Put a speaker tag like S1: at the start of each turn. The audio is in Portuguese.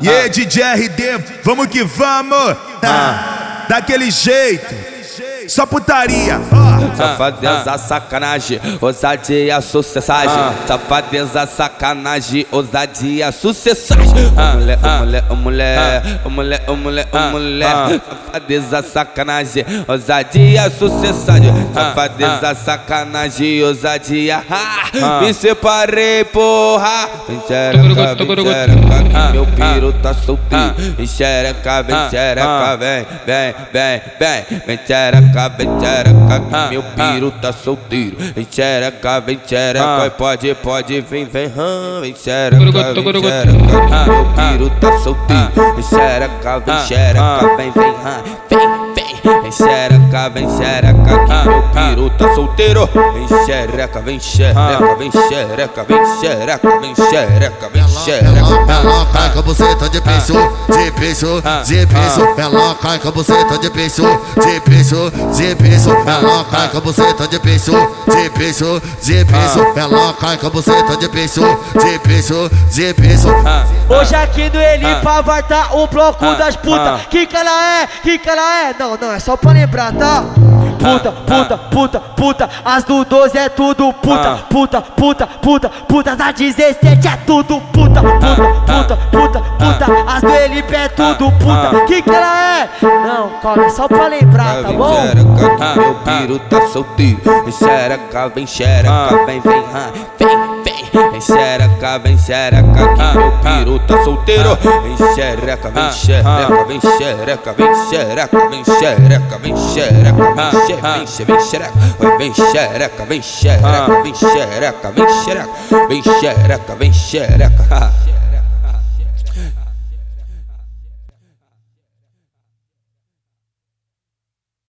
S1: E aí, DJ RD, vamos que vamos! Daquele jeito, só putaria. Ó.
S2: Safadeza, sacanagem, ousadia, sucessagem. Safadeza, sacanagem, ousadia, sucessagem. Mulher, ô mulher, ô mulher, mulher, ô mulher, mulher. Safadeza, sacanagem, ousadia, sucessagem. Safadeza, sacanagem, ousadia. Me separei, porra. Vem xereca, vem xereca, que meu piro tá solteiro. Vem xereca, vem xereca, vem, vem, vem, vem. Vem xereca, vem xereca, meu piro tá solteiro. Vem xereca, vem xereca, pode, pode, vem, vem. Vem xereca, vem xereca, que meu piro tá solteiro. Vem xereca, vem xereca, vem, vem, hã. Vem, vem. Vem xereca, vem xereca, que meu piro tá solteiro. Vem xereca, vem xereca, vem xereca, vem xereca, vem xereca, vem xereca.
S3: Ela, cai com a buceta de peixe, de peixe, de peixe. Ela cai com a buceta de peixe, de peixe, de peixe. Ela cai com a buceta de peixe, de peixe, de peixe. Ela cai com a buceta de peixe, de peixe, de peixe.
S4: Hoje aqui no Elipa vai tá o bloco das putas. Que que ela é? Que que ela é? Não, não, é só pra lembrar, tá? Puta, puta, puta, puta, as do 12 é tudo puta, puta, puta, puta, puta, da 17 é tudo puta, puta, puta, puta, puta, as do Elipa é tudo puta. Que que ela é? Não, calma, é só pra lembrar, tá bom?
S2: xereca, meu piro tá solteiro. Vem xereca, vem xereca, vem, vem. Vem, vem. Vem xereca, vem xereca, que meu piro tá solteiro. Vem xereca, vem xereca, vem xereca, vem xereca, vem xereca, vem xereca, vem xereca, vem xe- vem xereca, vem xereca, vem xereca, vem xereca, vem xereca, vem xereca, vem xereca.